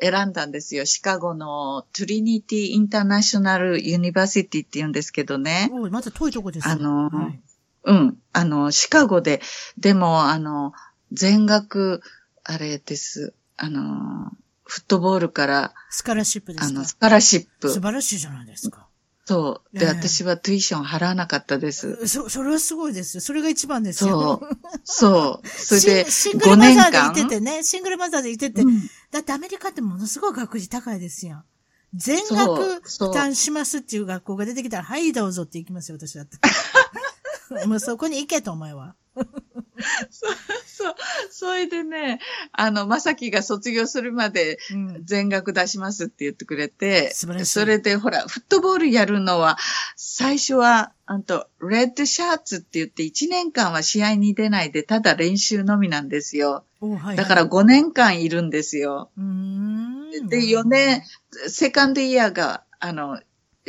[SPEAKER 2] 選んだんですよ。シカゴの Trinity International University って言うんですけどね。
[SPEAKER 1] まず遠いとこです
[SPEAKER 2] あの、はい、うん、あの、シカゴで、でも、あの、全額、あれです、あの、フットボールから、
[SPEAKER 1] スカラシップですか？あの、
[SPEAKER 2] スカラシップ。
[SPEAKER 1] 素晴らしいじゃないですか。
[SPEAKER 2] そう。で、えー、私はトゥイション払わなかったです。
[SPEAKER 1] そ、それはすごいですよ。それが一番ですよ。
[SPEAKER 2] そう。そう。それで、
[SPEAKER 1] シングルマザーでいててね、シングルマザーでいてて、うん、だってアメリカってものすごい学費高いですよ。全額負担しますっていう学校が出てきたら、はいどうぞって行きますよ、私だって。もうそこに行けと、お前は。
[SPEAKER 2] そう、そう。それでね、あの、まさきが卒業するまで全額出しますって言ってくれて、
[SPEAKER 1] 素晴らしい。
[SPEAKER 2] それでほら、フットボールやるのは、最初は、あと、レッドシャーツって言って1年間は試合に出ないで、ただ練習のみなんですよ。はいはい、だから5年間いるんですよ。で、4年、セカンドイヤーが、あの、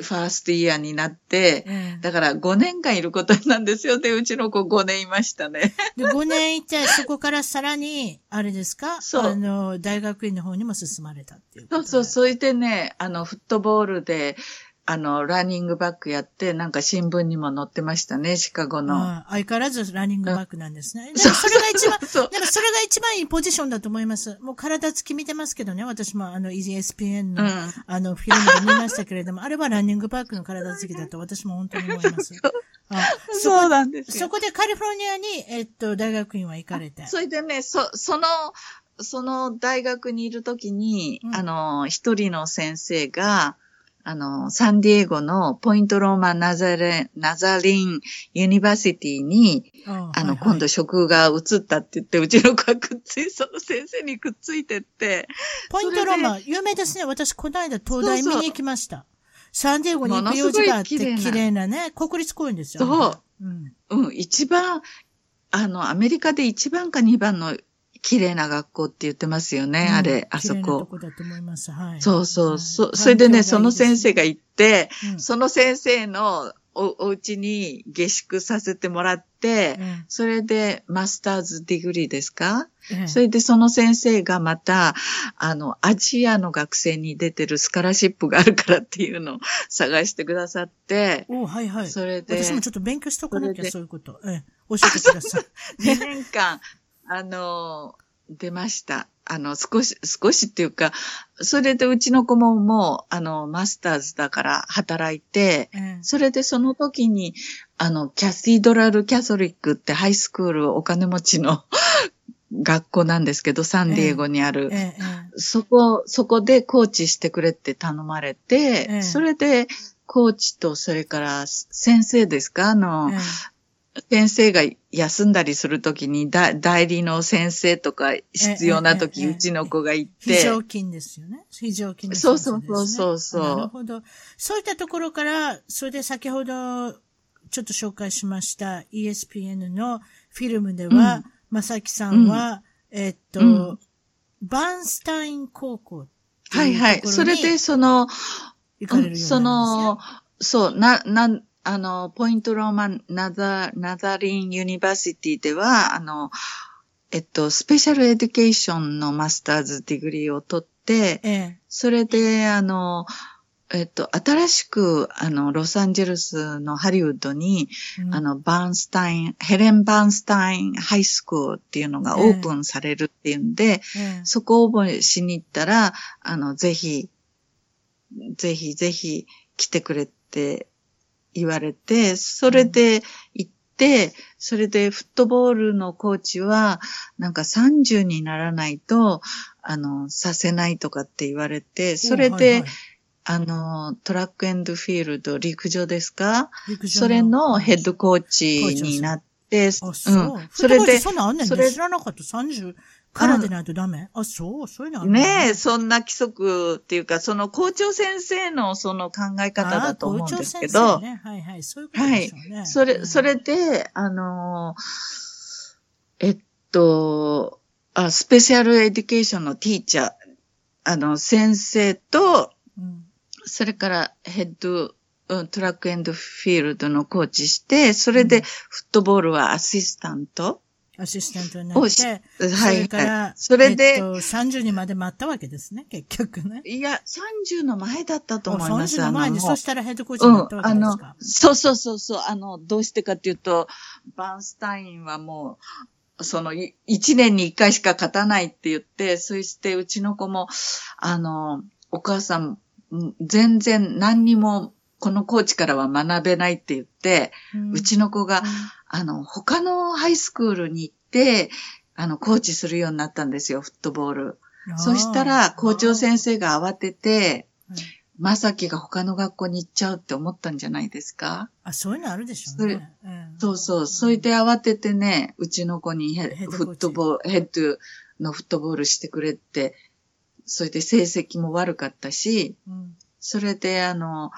[SPEAKER 2] ファーストイヤーになって、だから5年間いることなんですよ。で、うちの子5年いましたね。
[SPEAKER 1] で、5年いて、そこからさらに、あれですか？そう。あの、大学院の方にも進まれたっていう
[SPEAKER 2] そうそう、それでね、あの、フットボールで、あの、ランニングバックやって、なんか新聞にも載ってましたね、シカゴの。
[SPEAKER 1] 相変わらずランニングバックなんですね。それが一番、でもそれが一番いいポジションだと思います。もう体つき見てますけどね、私もあの ESPN の、うん、あの、フィルムで見ましたけれども、あれはランニングバックの体つきだと私も本当に思います。
[SPEAKER 2] あそうなんです
[SPEAKER 1] そこでカリフォルニアに、えっと、大学院は行かれて。
[SPEAKER 2] それでね、そ、その、その大学にいるときに、うん、あの、一人の先生が、あの、サンディエゴのポイントローマンナザレナザリンユニバーシティに、あの、はいはい、今度職が移ったって言って、うちの子がくっつい、その先生にくっついてって。
[SPEAKER 1] Point Loma、有名ですね。私、この間灯台見に行きました。そうそうサンディエゴに行く用事があって、綺麗なね、国立公園ですよ、
[SPEAKER 2] ね。そう。うん。うん、一番、あの、アメリカで一番か二番の綺麗な学校って言ってますよね、うん、あれ、あそこ。
[SPEAKER 1] こだと思います。はい。
[SPEAKER 2] そうそう、そ、それでね、その先生が行って、うん、その先生のお、お家に下宿させてもらって、うん、それで master's degree ですか、うん、それでその先生がまた、あの、アジアの学生に出てるスカラシップがあるからっていうのを 探してくださって、
[SPEAKER 1] おはいはい。
[SPEAKER 2] それで。
[SPEAKER 1] 私もちょっと勉強しとかなきゃ、そういうこと。ええ、教えてください。
[SPEAKER 2] 2年間、あの、出ました。あの、少し、少しっていうか、それでうちの子ももう、あの、マスターズだから働いて、うん、それでその時に、あの、キャシードラルキャソリックってハイスクールお金持ちの 学校なんですけど、サンディエゴにある、えそこ、そこでコーチしてくれって頼まれて、え、それで、コーチと、それから先生ですか？あの、先生が休んだりするときに代理の先生とか必要なとき、うちの子が行って。
[SPEAKER 1] 非常勤ですよね。非常勤、
[SPEAKER 2] ね、そうそうそうそう。
[SPEAKER 1] なるほど。そういったところから、それで先ほどちょっと紹介しました ESPN のフィルムでは、まさきさんは、うん、えっと、うん、バーンスタイン高校
[SPEAKER 2] はいはい。それでその、その、そう、な、な、あの、 Point Loma Naza、Nazarene University では、あの、えっと、 special education の master's degree を取って、ええ、それで、あの、えっと、新しく、あの、ロサンゼルスのハリウッドに、うん、あの、バーンスタイン、ヘレン・バーンスタインハイスクールっていうのがオープンされるっていうんで、ええ、そこを応募しに行ったら、あの、ぜひ、ぜひぜひ来てくれって言われて、それで行って、それでフットボールのコーチは、なんか30にならないと、あの、させないとかって言われて、それで、はいはい、あの、トラックエンドフィールド、陸上ですか？それのヘッドコーチになって、
[SPEAKER 1] うん。それで、そんなあんねんね。知らなかった。30、からでないとダメ？あ、そう、そういうのある
[SPEAKER 2] ねえ、そんな規則っていうか、その校長先生のその考え方だと思うんですけど。
[SPEAKER 1] ね、はいはい、そういうことですよね。はい。
[SPEAKER 2] それ、それで、あのえっとあ、スペシャルエデュケーションのティーチャー、あの、先生と、うん、それからヘッド、トラックエンドフィールドのコーチして、それでフットボールはアシスタント。
[SPEAKER 1] アシスタントになって、はい、それから、
[SPEAKER 2] それで、えっ
[SPEAKER 1] と、30にまで待ったわけですね、結局ね。
[SPEAKER 2] いや、30の前だったと思います。
[SPEAKER 1] 30の前に、そしたらヘッドコーチになったわけですか、うん、あの、
[SPEAKER 2] そうそうそうそう、あの、どうしてかっていうと、バーンスタインはもう、その、一年に一回しか勝たないって言って、そしてうちの子も、あの、お母さん、全然何にもこのコーチからは学べないって言って、うちの子が、あの、他のハイスクールに行って、あの、コーチするようになったんですよ、フットボール。そしたら、校長先生が慌てて、まさきが他の学校に行っちゃうって思ったんじゃないですか？
[SPEAKER 1] あ、そういうのあるでしょうね。
[SPEAKER 2] うん、そうそう。それで慌ててね、うちの子にヘフットボール、ヘッドのフットボールしてくれって、それで成績も悪かったし、うん、それであの、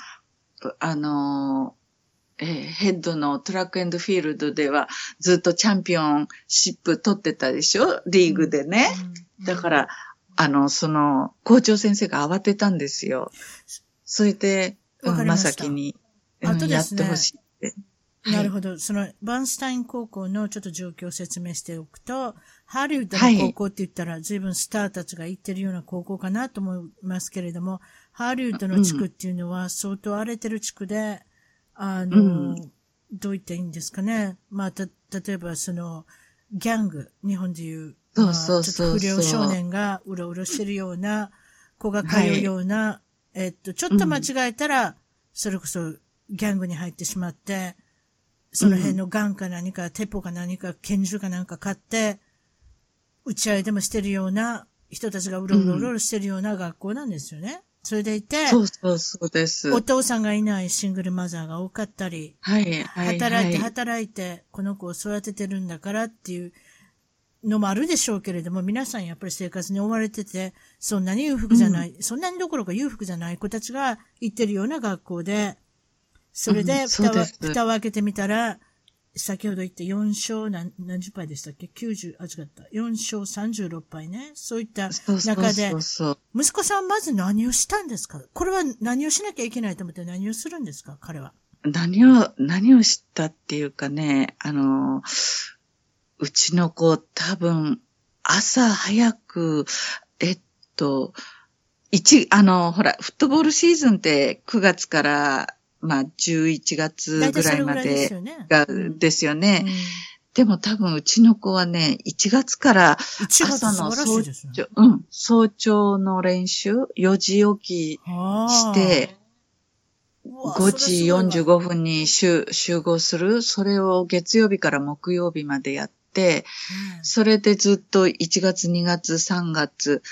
[SPEAKER 2] あの、えー、ヘッドのトラックエンドフィールドではずっとチャンピオンシップ取ってたでしょ？リーグでね。うん、だから、あの、その、校長先生が慌てたんですよ。それで、うん、まさきに、うんね、やってほしいって。
[SPEAKER 1] なるほど。その、バンスタイン高校のちょっと状況を説明しておくと、ハリウッドの高校って言ったら、随分スターたちが行ってるような高校かなと思いますけれども、ハリウッドの地区っていうのは相当荒れてる地区で、あの、うん、どう言っていいんですかね。まあ、た、例えばその、ギャング、日本でいう、
[SPEAKER 2] そうそうそう
[SPEAKER 1] ちょっと不良少年がうろうろしてるような、子が通うような、はい、えっと、ちょっと間違えたら、それこそギャングに入ってしまって、その辺のガンか何か、鉄砲か何か、拳銃かなんか買って、打ち合いでもしてるような人たちがうろうろうろしてるような学校なんですよね。それでいて、
[SPEAKER 2] そうそうそうです。
[SPEAKER 1] お父さんがいないシングルマザーが多かったり、
[SPEAKER 2] はい、はい。
[SPEAKER 1] 働いて働いて、この子を育ててるんだからっていうのもあるでしょうけれども、皆さんやっぱり生活に追われてて、そんなに裕福じゃない、うん、そんなにどころか裕福じゃない子たちが行ってるような学校で、それで蓋を、うん、蓋を開けてみたら、先ほど言って4勝何何十敗でしたっけ ?90、あ、違った。4勝36敗ね。そういった中で、息子さんまず何をしたんですか？これは何をしなきゃいけないと思って何をするんですか？彼は。
[SPEAKER 2] 何を、何を知ったっていうかね、あの、うちの子多分、朝早く、えっと、一、あの、ほら、フットボールシーズンって9月から、まあ、11月ぐらいまでが、ですよね。でも多分うちの子はね、1月から朝の早朝、うん、早朝の練習、4時起きして、5時45分に集集合する。それを月曜日から木曜日までやって、それでずっと1月、2月、3月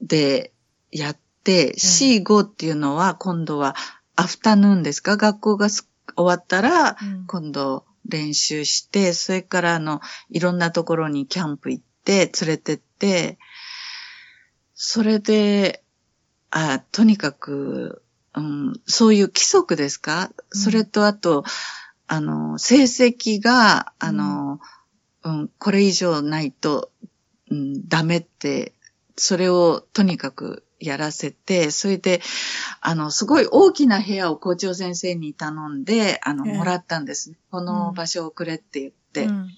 [SPEAKER 2] でやって、C5 っていうのは今度はアフタヌーンですか？学校が終わったら、今度練習して、それからあの、いろんなところにキャンプ行って、連れてって、それで、あ、とにかく、うん、そういう規則ですか、うん、それとあと、あの、成績が、あの、うん、うん、これ以上ないと、うん、ダメって、それをとにかくやらせて、それで、あの、すごい大きな部屋を校長先生に頼んで、あの、もらったんです、ね。この場所をくれって言って。うん、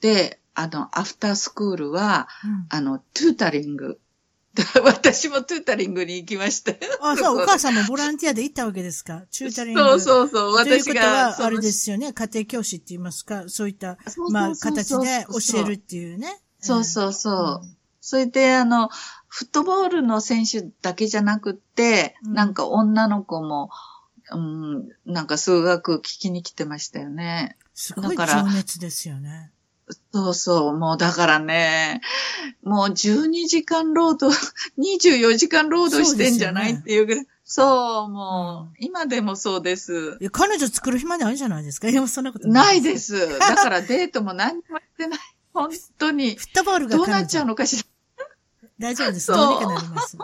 [SPEAKER 2] で、あの、アフタースクールは、うん、あの、トゥータリング。私もトゥータリングに行きました。
[SPEAKER 1] あ、そう、お母さんもボランティアで行ったわけですか？トゥータリング。
[SPEAKER 2] そうそうそう、私が。ということ
[SPEAKER 1] は、あれですよね、家庭教師って言いますか、そういった、まあ、形で教えるっていうね。
[SPEAKER 2] そうそうそう。うん、それで、あの、フットボールの選手だけじゃなくって、うん、なんか女の子も、うん、なんか数学聞きに来てましたよね。
[SPEAKER 1] すごい情熱ですよね。
[SPEAKER 2] そうそう、もうだからね、もう12時間労働、24時間労働してんじゃない、っていうぐらい。そう、もう、うん、今でもそうです。
[SPEAKER 1] いや、彼女作る暇ないじゃないですか？いや、そんなこと
[SPEAKER 2] ない。ないです。だからデートも何もやってない。本当に。
[SPEAKER 1] フットボールが
[SPEAKER 2] どうなっちゃうのかしら。
[SPEAKER 1] 大丈夫です。どうにかなります。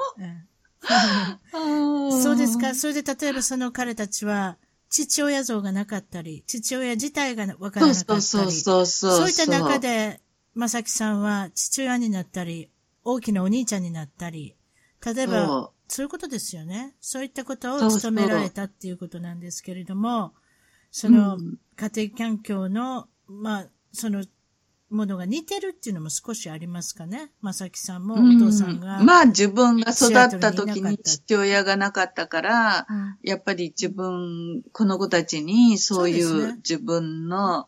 [SPEAKER 1] そうですか。それで例えばその彼たちは、父親像がなかったり、父親自体がわからなかったり、そうそうそういった中で、まさきさんは父親になったり、大きなお兄ちゃんになったり、例えば、そういうことですよね。そういったことを務められたっていうことなんですけれども、その、家庭環境の、まあ、そのものが似てるっていうのも少しありますかね？まさきさんもお父さんが、
[SPEAKER 2] うん。まあ自分が育った時に父親がなかったから、うん、やっぱり自分、この子たちにそういう自分の、ね、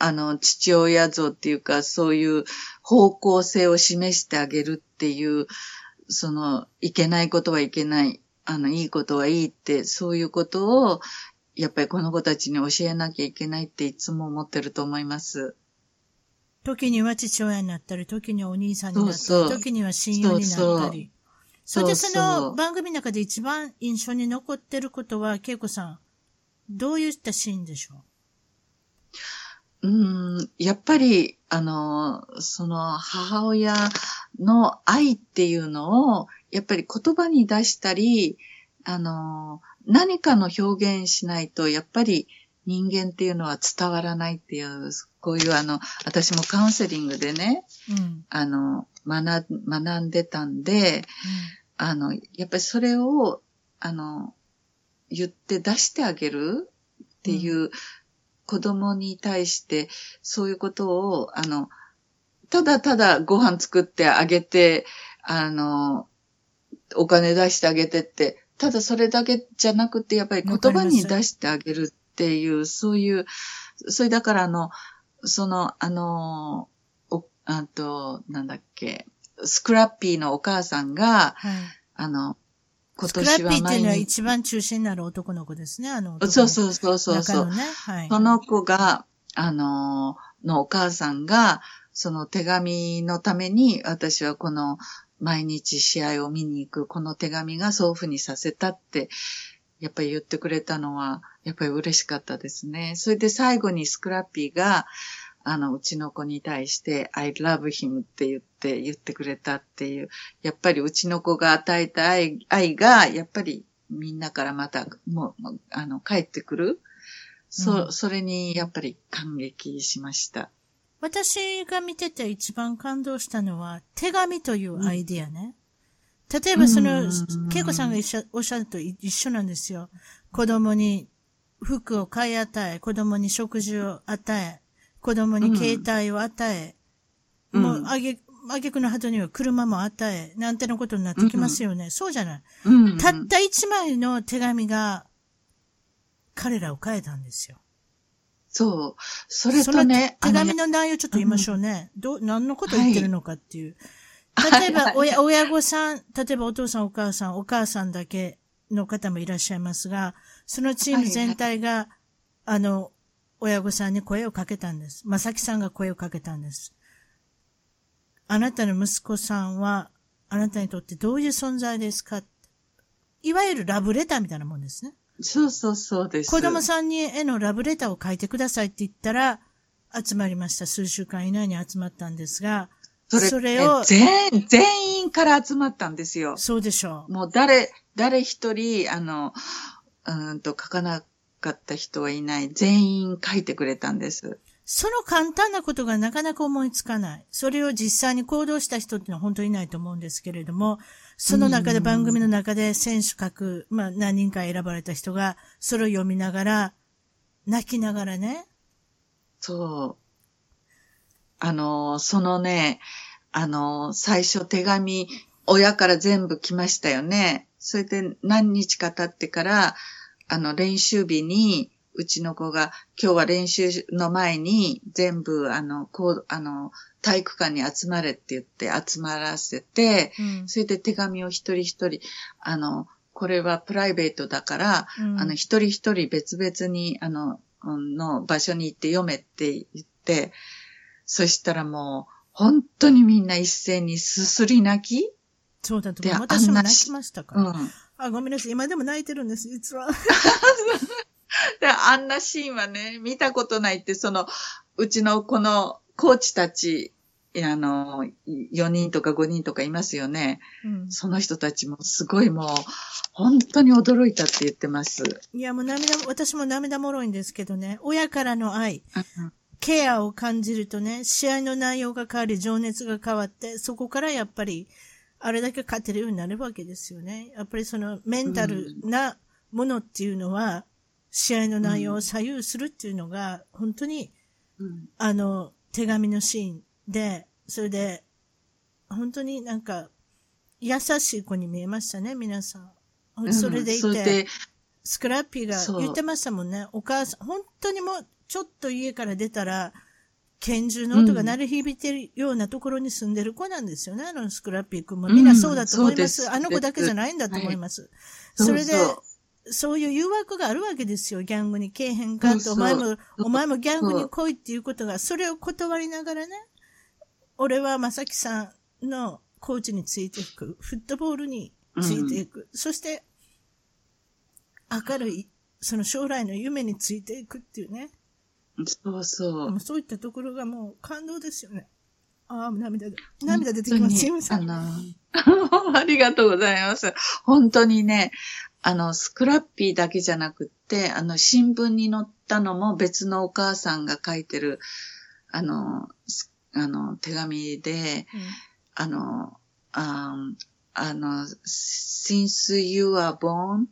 [SPEAKER 2] あの、父親像っていうか、そういう方向性を示してあげるっていう、その、いけないことはいけない、あの、いいことはいいって、そういうことを、やっぱりこの子たちに教えなきゃいけないっていつも思ってると思います。
[SPEAKER 1] 時には父親になったり、時にはお兄さんになったり、そうそう。時には親友になったり。それでその番組の中で一番印象に残ってることは、恵子さん、どういったシーンでしょ
[SPEAKER 2] う？うん、やっぱり、あの、その母親の愛っていうのを、やっぱり言葉に出したり、あの、何かの表現しないと、やっぱり人間っていうのは伝わらないっていう、こういうあの、私もカウンセリングでね、うん、あの、学、学んでたんで、うん、あの、やっぱりそれを、あの、言って出してあげるっていう、うん、子供に対して、そういうことを、あの、ただただご飯作ってあげて、あの、お金出してあげてって、ただそれだけじゃなくて、やっぱり言葉に出してあげるっていう、そういう、それだからあの、その、あの、お、あと、なんだっけ、スクラッピーのお母さんが、はい、あの、
[SPEAKER 1] 今年はスクラッピーっていうのは一番中心になる男の子ですね、あの
[SPEAKER 2] そうそうそうそうそう、ねはい。その子が、あの、のお母さんが、その手紙のために、私はこの毎日試合を見に行く、この手紙がそういうふうにさせたってやっぱり言ってくれたのは、やっぱり嬉しかったですね。それで最後にスクラッピーが、あの、うちの子に対して、I love him って言って、言ってくれたっていう、やっぱりうちの子が与えた愛愛が、やっぱりみんなからまた、もう、あの、帰ってくる。そ、うん、それにやっぱり感激しました。
[SPEAKER 1] 私が見てて一番感動したのは、手紙というアイディアね。例えばその、恵子さんがおっしゃると一緒なんですよ。子供に服を買い与え、子供に食事を与え、子供に携帯を与え、うん、もう、あげ、あげくの後には車も与え、なんてのことになってきますよね。うん、そうじゃない、うん、たった一枚の手紙が、彼らを変えたんですよ。
[SPEAKER 2] そう。それとね。
[SPEAKER 1] 手紙の内容ちょっと言いましょうね。ど、何のこと言ってるのかっていう。はい、例えば、親、親御さん、例えばお父さんお母さん、お母さんだけの方もいらっしゃいますが、そのチーム全体が、はいはい、あの、親御さんに声をかけたんです。まさきさんが声をかけたんです。あなたの息子さんは、あなたにとってどういう存在ですか？いわゆるラブレターみたいなもんですね。
[SPEAKER 2] そうそうそうです。
[SPEAKER 1] 子供さんにへのラブレターを書いてくださいって言ったら、集まりました。数週間以内に集まったんですが、
[SPEAKER 2] それそれを全、全員から集まったんですよ。
[SPEAKER 1] そうでしょ
[SPEAKER 2] う。もう誰、誰一人、あの、うんと書かなかった人はいない。全員書いてくれたんです。
[SPEAKER 1] その簡単なことがなかなか思いつかない。それを実際に行動した人っていうのは本当にいないと思うんですけれども、その中で番組の中で選手各、まあ何人か選ばれた人が、それを読みながら、泣きながらね。
[SPEAKER 2] そう。あの、そのね、あの、最初手紙、親から全部来ましたよね。それで何日か経ってから、あの、練習日に、うちの子が、今日は練習の前に、全部、あの、こう、あの、体育館に集まれって言って集まらせて、うん、それで手紙を一人一人、あの、これはプライベートだから、うん、あの、一人一人別々に、あの、の場所に行って読めって言って、そしたらもう、本当にみんな一斉にすすり泣き
[SPEAKER 1] そうだと思う。私も泣きましたから。うん、あ、ごめんなさい。今でも泣いてるんです、実は。
[SPEAKER 2] であんなシーンはね、見たことないって、その、うちのこのコーチたち、あの、4人とか5人とかいますよね。うん、その人たちもすごいもう、本当に驚いたって言ってます。
[SPEAKER 1] いや、もう涙、私も涙もろいんですけどね、親からの愛、ケアを感じるとね、試合の内容が変わり、情熱が変わって、そこからやっぱり、あれだけ勝てるようになるわけですよね。やっぱりそのメンタルなものっていうのは、試合の内容を左右するっていうのが、本当に、うん、あの、手紙のシーンで、それで、本当になんか、優しい子に見えましたね、皆さん。それでいて、スクラッピーが言ってましたもんね。お母さん、本当にもう、ちょっと家から出たら、拳銃の音が鳴り響いてるようなところに住んでる子なんですよね、あのスクラッピー君も。みんなそうだと思います。うん、あの子だけじゃないんだと思います。はい、それで、そういう誘惑があるわけですよ、ギャングに来えへんかって、お前も、お前もギャングに来いっていうことが、それを断りながらね、俺はまさきさんのコーチについていく、フットボールについていく、うん、そして、明るい、その将来の夢についていくっていうね。
[SPEAKER 2] そうそう。
[SPEAKER 1] そういったところがもう感動ですよね。ああ、涙で、涙出てきます。あ
[SPEAKER 2] の、ありがとうございます。本当にね、あの、スクラッピーだけじゃなくって、あの、新聞に載ったのも別のお母さんが書いてる、あの、あの、手紙で、うん、あの、ああの、since you are born,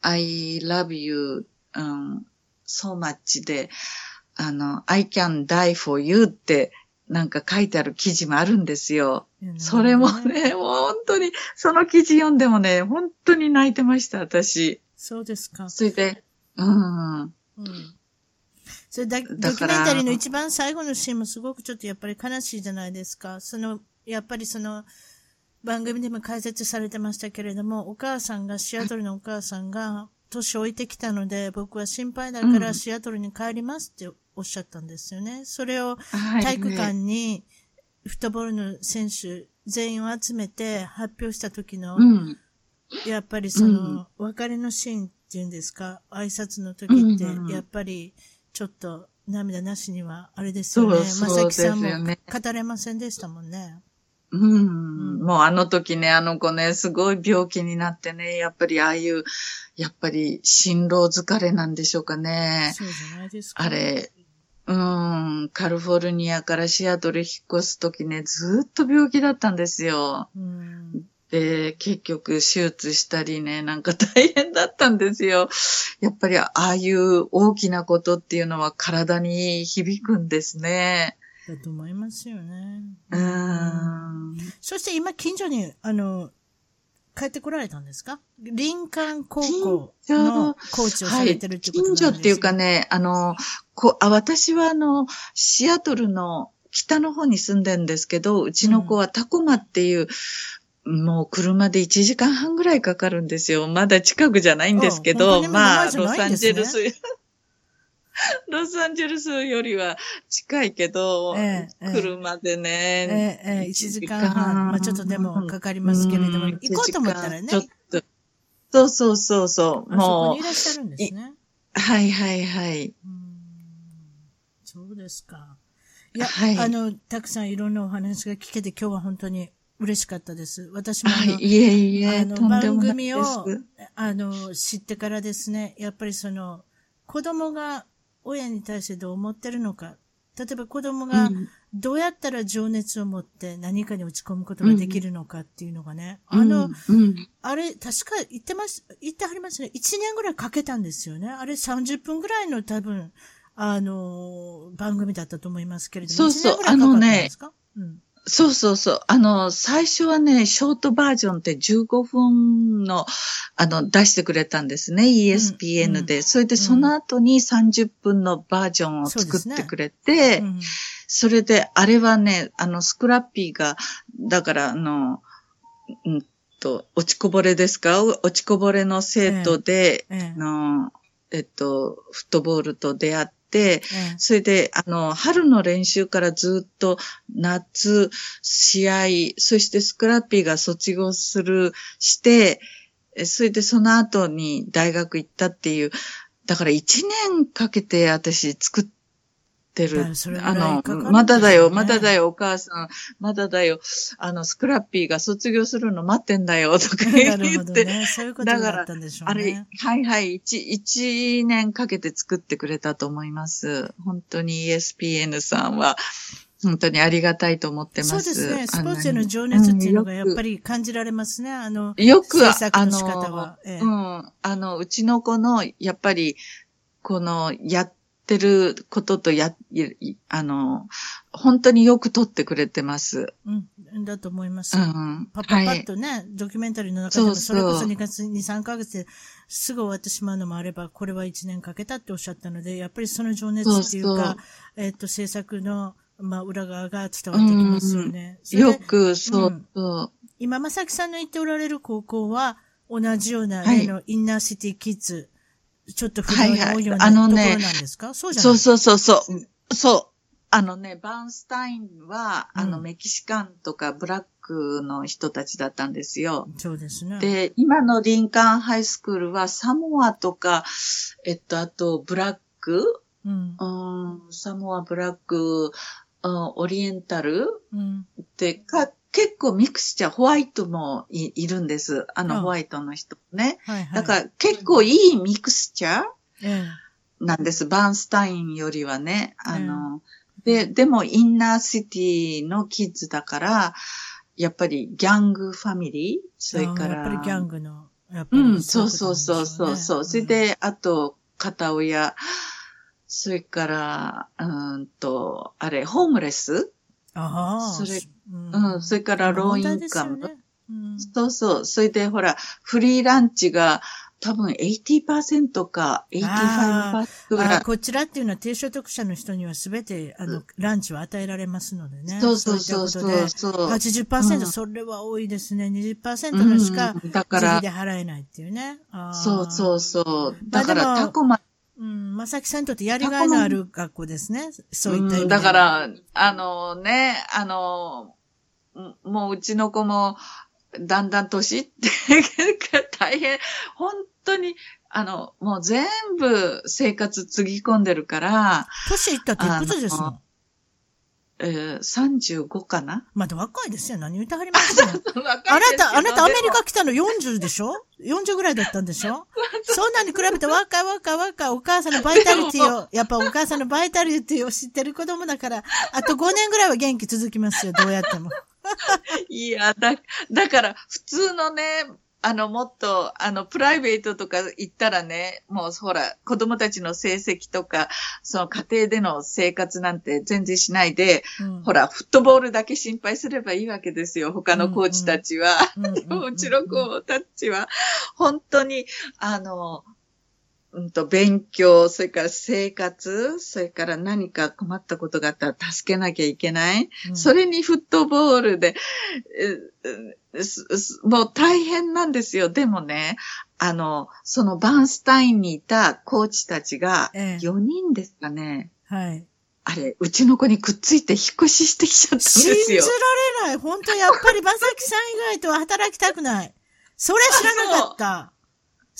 [SPEAKER 2] I love you、um, so much で、あの、I can die for you ってなんか書いてある記事もあるんですよ。それもね、もう本当に、その記事読んでもね、本当に泣いてました、私。
[SPEAKER 1] そうですか。
[SPEAKER 2] それで、うん。うん。
[SPEAKER 1] それだ、ドキュメンタリーの一番最後のシーンもすごくちょっとやっぱり悲しいじゃないですか。その、やっぱりその、番組でも解説されてましたけれども、お母さんが、シアトルのお母さんが、年老いてきたので、僕は心配だからシアトルに帰りますっておっしゃったんですよね。それを体育館にフットボールの選手全員を集めて発表した時の、やっぱりその、別れのシーンっていうんですか、挨拶の時って、やっぱりちょっと涙なしにはあれですよね。まさきさんも語れませんでしたもんね。
[SPEAKER 2] うん、もうあの時ね、あの子ね、すごい病気になってね、やっぱりああいう、やっぱり心労疲れなんでしょうかね。
[SPEAKER 1] そうじゃないですか。
[SPEAKER 2] あれ、うん、カリフォルニアからシアトル引っ越す時ね、ずっと病気だったんですよ。うん、で、結局手術したりね、なんか大変だったんですよ。やっぱりああいう大きなことっていうのは体に響くんですね。
[SPEAKER 1] だと思いますよね。
[SPEAKER 2] うん。
[SPEAKER 1] そして今近所に、あの、帰ってこられたんですか？林間高校のコーチをされてるってことなんですか、
[SPEAKER 2] はい、近所っていうかね、あの、こあ私はあの、シアトルの北の方に住んでるんですけど、うちの子はタコマっていう、うん、もう車で1時間半ぐらいかかるんですよ。まだ近くじゃないんですけど、まあ、ロサンゼルス。ロサンゼルスよりは近いけど、ええ、車でね、
[SPEAKER 1] ええ、1時間半、まあちょっとでもかかりますけれども、行こうと思ったらね。ちょっと。
[SPEAKER 2] そうそうそうそう。もう。
[SPEAKER 1] いらっしゃるんですね。
[SPEAKER 2] はいはいはい。
[SPEAKER 1] そうですか。いや、はい、あの、たくさんいろんなお話が聞けて今日は本当に嬉しかったです。私もあの、はい、い
[SPEAKER 2] えいえ、
[SPEAKER 1] あの、番組を、あの、知ってからですね、やっぱりその、子供が親に対してどう思ってるのか。例えば子供がどうやったら情熱を持って何かに打ち込むことができるのかっていうのがね。うん、あの、うん、あれ、確か言ってます、言ってはりますね。1年ぐらいかけたんですよね。あれ30分ぐらいの多分、あの、番組だったと思いますけれども。
[SPEAKER 2] そうそう、あのね、うんそうそうそう。あの、最初はね、ショートバージョンって15分の、あの、出してくれたんですね、ESPN で。うん、それでその後に30分のバージョンを作ってくれて、そ、ね。うん、それで、あれはね、あの、スクラッピーが、だから、あの、うんと、落ちこぼれですか？落ちこぼれの生徒で、ええ。えの、えっと、フットボールと出会って、、それで、あの、春の練習からずっと夏、試合、そしてスクラッピーが卒業する、して、それでその後に大学行ったっていう、だから一年かけて私作っってる。あの、まだだよ、まだだよ、お母さん、まだだよ、あの、スクラッピーが卒業するの待ってんだよ、とか言って。
[SPEAKER 1] ね、そういうことだったんでしょうね。あれ、
[SPEAKER 2] はいはい、一、一年かけて作ってくれたと思います。本当に ESPN さんは、本当にありがたいと思ってます。そう
[SPEAKER 1] ですね。スポーツへの情熱っていうのがやっぱり感じられますね。あの、
[SPEAKER 2] よく、あの、ええ、うん、あの、うちの子の、やっぱり、この、やっってることとや、あの、本当によく撮ってくれてます。
[SPEAKER 1] うん、だと思います。うん、パパパッとね、はい、ドキュメンタリーの中でもそれこそ2月、2、3ヶ月ですぐ終わってしまうのもあれば、これは1年かけたっておっしゃったので、やっぱりその情熱っていうか、そうそうえっ、と、制作の、まあ、裏側が伝わってきますよね。
[SPEAKER 2] うん、よく、そう、そう。
[SPEAKER 1] 今、まさきさんの言っておられる高校は、同じような例のインナーシティキッズちょっと不良に多い。ようなところなんですか、はいはい、そうじゃない？
[SPEAKER 2] そうそうそう。そう。あのね、バーンスタインは、うん、あの、メキシカンとかブラックの人たちだったんですよ。
[SPEAKER 1] そうですね。
[SPEAKER 2] で、今のリンカーンハイスクールはサモアとか、えっと、あと、ブラック、うん、うんサモア、ブラック、うん、オリエンタル、うん、で、か、結構ミクスチャー、ホワイトもいいるんです。あの、ホワイトの人ね、はいはい。だから結構いいミクスチャーなんです。バーンスタインよりはね。あの、で、でもインナーシティのキッズだから、やっぱりギャングファミリー？それから。
[SPEAKER 1] やっぱりギャングの、
[SPEAKER 2] やっぱり、ね、うん、そうそうそうそうそう。それで、あと、片親、それから、うんと、あれ、ホームレス？
[SPEAKER 1] あ
[SPEAKER 2] あ。それ、うん、それからローインカム。ねうん、そうそう。それでほら、フリーランチが多分80%か85%ぐらい。
[SPEAKER 1] こちらっていうのは低所得者の人にはすべて、あの、ランチは与えられますのでね。
[SPEAKER 2] そうそうそうそうそう。
[SPEAKER 1] 80%、うん、それは多いですね。20%のしか、だから、で払えないっていうね。
[SPEAKER 2] そうそうそう。だから、タコマ
[SPEAKER 1] うん、まさきさんにとってやりがいのある学校ですね。そういった意味
[SPEAKER 2] で。だから、あのね、あの、もううちの子も、だんだん年って 大変、本当に、あの、もう全部生活つぎ込んでるから。
[SPEAKER 1] 年いったっていくつですの
[SPEAKER 2] えー、35かな？
[SPEAKER 1] まだ若いですよ。何言ってはりますの？あなた、あなたアメリカ来たの40でしょ ?40 ぐらいだったんでしょ？そんなに比べて若い若い若いお母さんのバイタリティを、やっぱお母さんのバイタリティを知ってる子供だから、あと5年ぐらいは元気続きますよ。どうやっても。
[SPEAKER 2] いや、だ、だから普通のね、あの、もっと、あの、プライベートとか行ったらね、もうほら、子供たちの成績とか、その家庭での生活なんて全然しないで、うん、ほら、フットボールだけ心配すればいいわけですよ、他のコーチたちは。うちの子たちは、本当に、あの、うんと、勉強、それから生活、それから何か困ったことがあったら助けなきゃいけない。うん、それにフットボールで、もう大変なんですよ。でもね、あの、そのバンスタインにいたコーチたちが4人ですかね。
[SPEAKER 1] ええ、はい。
[SPEAKER 2] あれ、うちの子にくっついて引っ越ししてきちゃったんですよ。信じら
[SPEAKER 1] れない。本当やっぱりバサキさん以外とは働きたくない。それ知らなかった。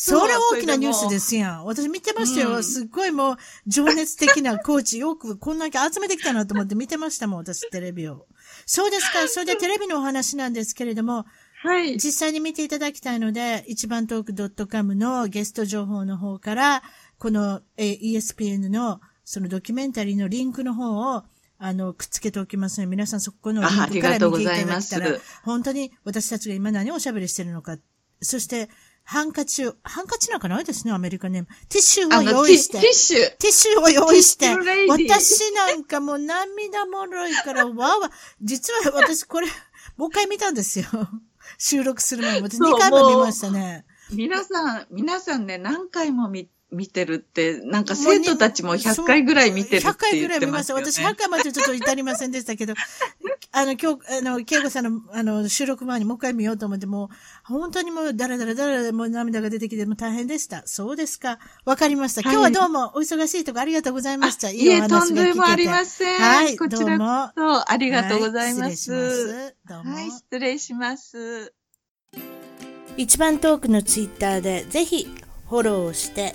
[SPEAKER 1] それ大きなニュースですやん。私見てましたよ。うん、すっごいもう、情熱的なコーチ、よくこんだけ集めてきたなと思って見てましたもん、私テレビを。そうですか。それでテレビのお話なんですけれども、
[SPEAKER 2] はい。
[SPEAKER 1] 実際に見ていただきたいので、一番トーク .com のゲスト情報の方から、この、え ESPN のそのドキュメンタリーのリンクの方を、あの、くっつけておきますので、皆さんそこのリンクから見ていただきたら、本当に私たちが今何をおしゃべりしてるのか、そして、ハンカチを、ハンカチなんかないですね、アメリカネーム。ティッシュを用意して。
[SPEAKER 2] ティッシュ。
[SPEAKER 1] ティッシュを用意して。私なんかもう涙もろいから、わわ。実は私これ、もう一回見たんですよ。収録する前に。私2回も見ましたね。
[SPEAKER 2] 皆さん、皆さんね、何回も見見てるって、なんか生徒たちも100回ぐらい見てるって言ってまね。100回ぐらい見ました。
[SPEAKER 1] 私100回までちょっと至りませんでしたけど、あの、今日、あの、ケイコさんの、あの、収録前にもう一回見ようと思って、もう、本当にもう、だらだらだらもう涙が出てきて、もう大変でした。そうですか。わかりました。今日はどうも、お忙しいとこありがとうございました。
[SPEAKER 2] いいお話が聞けて。とんでもありません。
[SPEAKER 1] はい、こちらも。
[SPEAKER 2] そう、ありがとうございます。はい、失礼
[SPEAKER 1] します。どうも。
[SPEAKER 2] はい、失礼します。
[SPEAKER 1] 一番トークのツイッターで、ぜひ、フォローして、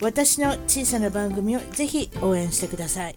[SPEAKER 1] 私の小さな番組をぜひ応援してください。